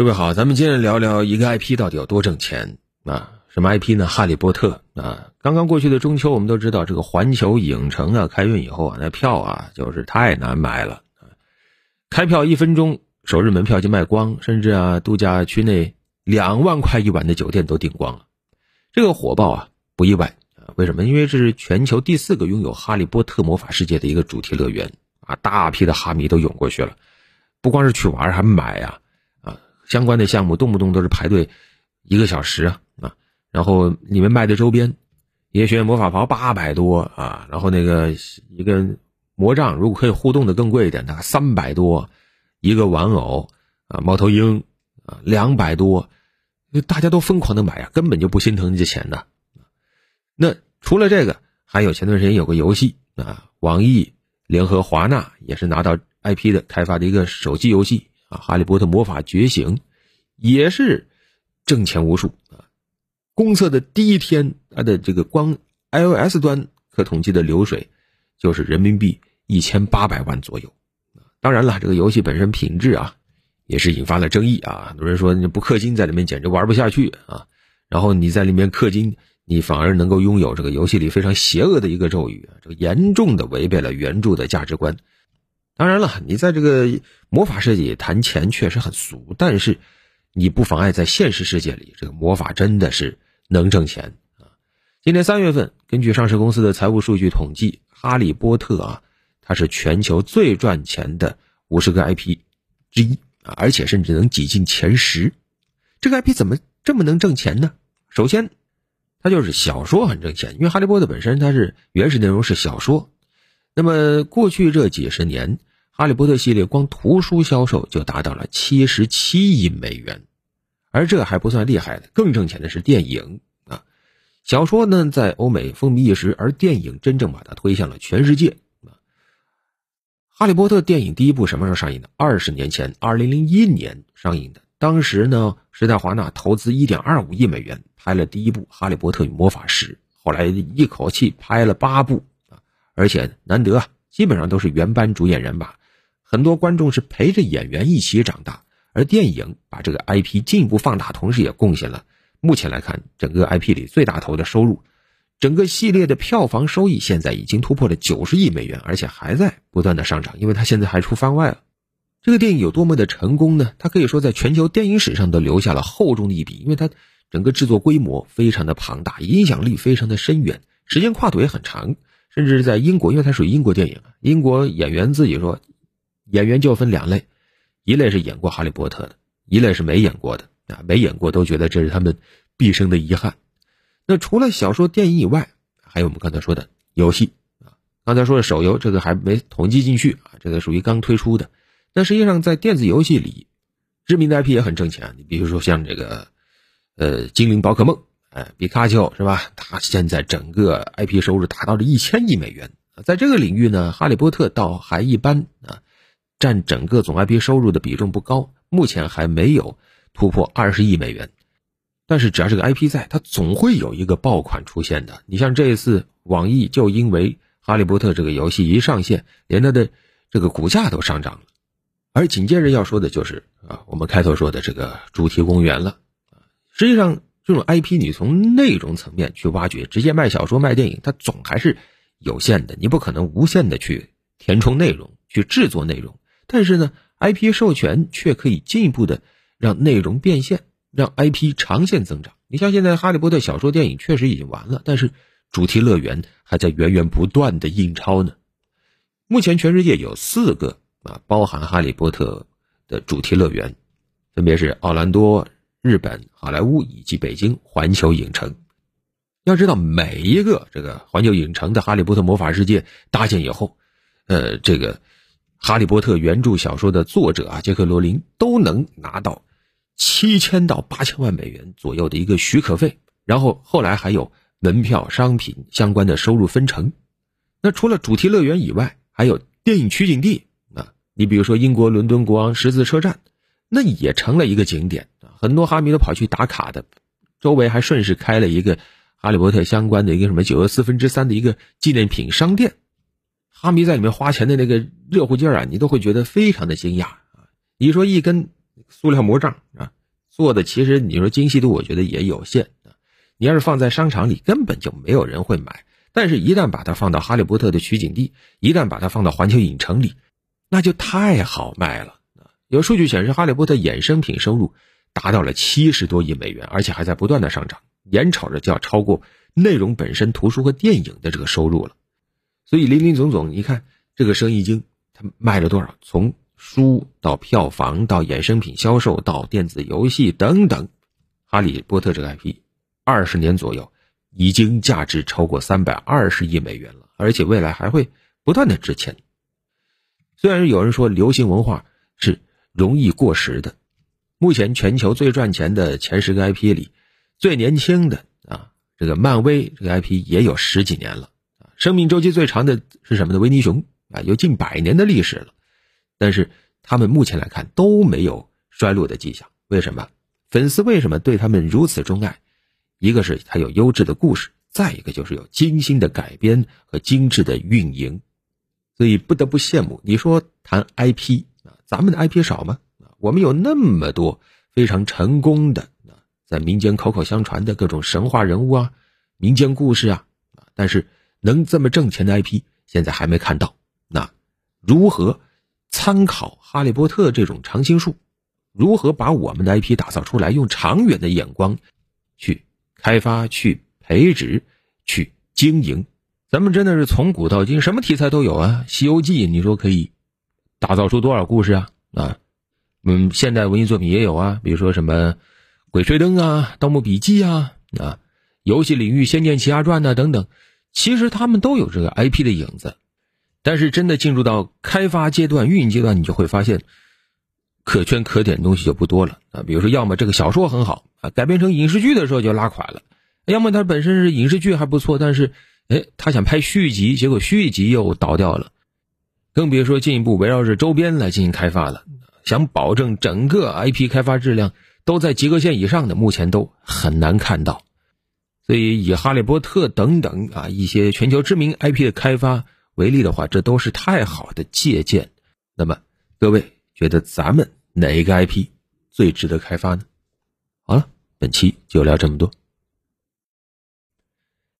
各位好，咱们接着聊聊一个 IP 到底有多挣钱啊？什么 IP 呢？哈利波特啊！刚刚过去的中秋，我们都知道这个环球影城啊开运以后啊，那票啊就是太难买了！开票一分钟，首日门票就卖光，甚至啊度假区内两万块一晚的酒店都订光了。这个火爆啊不意外啊？为什么？因为这是全球第四个拥有哈利波特魔法世界的一个主题乐园啊！大批的哈迷都涌过去了，不光是去玩，还买呀！相关的项目动不动都是排队一个小时啊啊，然后里面卖的周边，也学院魔法袍八百多啊，然后那个一个魔杖如果可以互动的更贵一点，那三百多，一个玩偶啊猫头鹰啊两百多，大家都疯狂的买啊，根本就不心疼这钱的。那除了这个，还有前段时间有个游戏啊，网易联合华纳也是拿到 IP 的开发的一个手机游戏。啊，哈利波特魔法觉醒，也是挣钱无数啊！公测的第一天，它的这个光 iOS 端可统计的流水就是人民币一千八百万左右。当然了，这个游戏本身品质啊，也是引发了争议啊。很多人说你不氪金在里面简直玩不下去啊，然后你在里面氪金，你反而能够拥有这个游戏里非常邪恶的一个咒语啊，这个严重的违背了原著的价值观。当然了，你在这个魔法世界谈钱确实很俗，但是你不妨碍在现实世界里，这个魔法真的是能挣钱啊！今年三月份，根据上市公司的财务数据统计，哈利波特啊，它是全球最赚钱的五十个 IP 之一啊，而且甚至能挤进前十。这个 IP 怎么这么能挣钱呢？首先，它就是小说很挣钱，因为哈利波特本身它是原始内容是小说，那么过去这几十年。哈利波特系列光图书销售就达到了七十七亿美元，而这还不算厉害的，更挣钱的是电影啊。小说呢在欧美风靡一时，而电影真正把它推向了全世界。哈利波特电影第一部什么时候上映的？二十年前，二零零一年上映的。当时呢，时代华纳投资一点二五亿美元拍了第一部《哈利波特与魔法石》，后来一口气拍了八部啊，而且难得啊，基本上都是原班主演人马。很多观众是陪着演员一起长大，而电影把这个 IP 进一步放大，同时也贡献了目前来看整个 IP 里最大头的收入。整个系列的票房收益现在已经突破了九十亿美元，而且还在不断的上涨，因为它现在还出番外了。这个电影有多么的成功呢？它可以说在全球电影史上都留下了厚重的一笔，因为它整个制作规模非常的庞大，影响力非常的深远，时间跨度也很长，甚至在英国，因为它属于英国电影啊，英国演员自己说。演员就分两类，一类是演过《哈利波特》的，一类是没演过的啊，没演过都觉得这是他们毕生的遗憾。那除了小说、电影以外，还有我们刚才说的游戏啊，刚才说的手游，这个还没统计进去啊，这个属于刚推出的。但实际上，在电子游戏里，知名的 IP 也很挣钱。你比如说像这个，呃，精灵宝可梦，哎，皮卡丘是吧？它现在整个 IP 收入达到了一千亿美元在这个领域呢，哈利波特倒还一般啊。占整个总 IP 收入的比重不高，目前还没有突破二十亿美元。但是只要这个 IP 在，它总会有一个爆款出现的。你像这一次网易就因为《哈利波特》这个游戏一上线，连它的这个股价都上涨了。而紧接着要说的就是啊，我们开头说的这个主题公园了。实际上，这种 IP 你从内容层面去挖掘，直接卖小说、卖电影，它总还是有限的。你不可能无限的去填充内容，去制作内容。但是呢，IP 授权却可以进一步的让内容变现，让 IP 长线增长。你像现在《哈利波特》小说、电影确实已经完了，但是主题乐园还在源源不断的印钞呢。目前全世界有四个啊，包含《哈利波特》的主题乐园，分别是奥兰多、日本、好莱坞以及北京环球影城。要知道，每一个这个环球影城的《哈利波特魔法世界》搭建以后，呃，这个。《哈利波特》原著小说的作者啊，杰克罗琳都能拿到七千到八千万美元左右的一个许可费，然后后来还有门票、商品相关的收入分成。那除了主题乐园以外，还有电影取景地啊，你比如说英国伦敦国王十字车站，那也成了一个景点，很多哈迷都跑去打卡的。周围还顺势开了一个《哈利波特》相关的一个什么九又四分之三的一个纪念品商店。哈迷在里面花钱的那个热乎劲儿啊，你都会觉得非常的惊讶啊！你说一根塑料魔杖啊，做的其实你说精细度，我觉得也有限啊。你要是放在商场里，根本就没有人会买。但是，一旦把它放到哈利波特的取景地，一旦把它放到环球影城里，那就太好卖了啊有数据显示，哈利波特衍生品收入达到了七十多亿美元，而且还在不断的上涨，眼瞅着就要超过内容本身图书和电影的这个收入了。所以，林林总总，你看这个生意经，它卖了多少？从书到票房到衍生品销售到电子游戏等等，哈利波特这个 IP，二十年左右。已经价值超过三百二十亿美元了，而且未来还会不断的值钱。虽然有人说流行文化是容易过时的，目前全球最赚钱的前十个 IP 里，最年轻的啊，这个漫威这个 IP 也有十几年了，生命周期最长的是什么呢？维尼熊啊，有近百年的历史了，但是他们目前来看都没有衰落的迹象。为什么？粉丝为什么对他们如此钟爱？一个是它有优质的故事，再一个就是有精心的改编和精致的运营，所以不得不羡慕。你说谈 IP 啊，咱们的 IP 少吗？啊，我们有那么多非常成功的啊，在民间口口相传的各种神话人物啊、民间故事啊啊，但是能这么挣钱的 IP 现在还没看到。那如何参考哈利波特这种常青树？如何把我们的 IP 打造出来？用长远的眼光去。开发去培植，去经营，咱们真的是从古到今什么题材都有啊！《西游记》你说可以打造出多少故事啊？啊，嗯，现代文艺作品也有啊，比如说什么《鬼吹灯》啊，《盗墓笔记》啊，啊，游戏领域《仙剑奇侠传》呐等等，其实他们都有这个 IP 的影子，但是真的进入到开发阶段、运营阶段，你就会发现。可圈可点的东西就不多了啊，比如说，要么这个小说很好啊，改编成影视剧的时候就拉垮了；要么它本身是影视剧还不错，但是，哎，他想拍续集，结果续集又倒掉了。更别说进一步围绕着周边来进行开发了。想保证整个 IP 开发质量都在及格线以上的，目前都很难看到。所以，以《哈利波特》等等啊一些全球知名 IP 的开发为例的话，这都是太好的借鉴。那么，各位。觉得咱们哪一个 IP 最值得开发呢？好了，本期就聊这么多。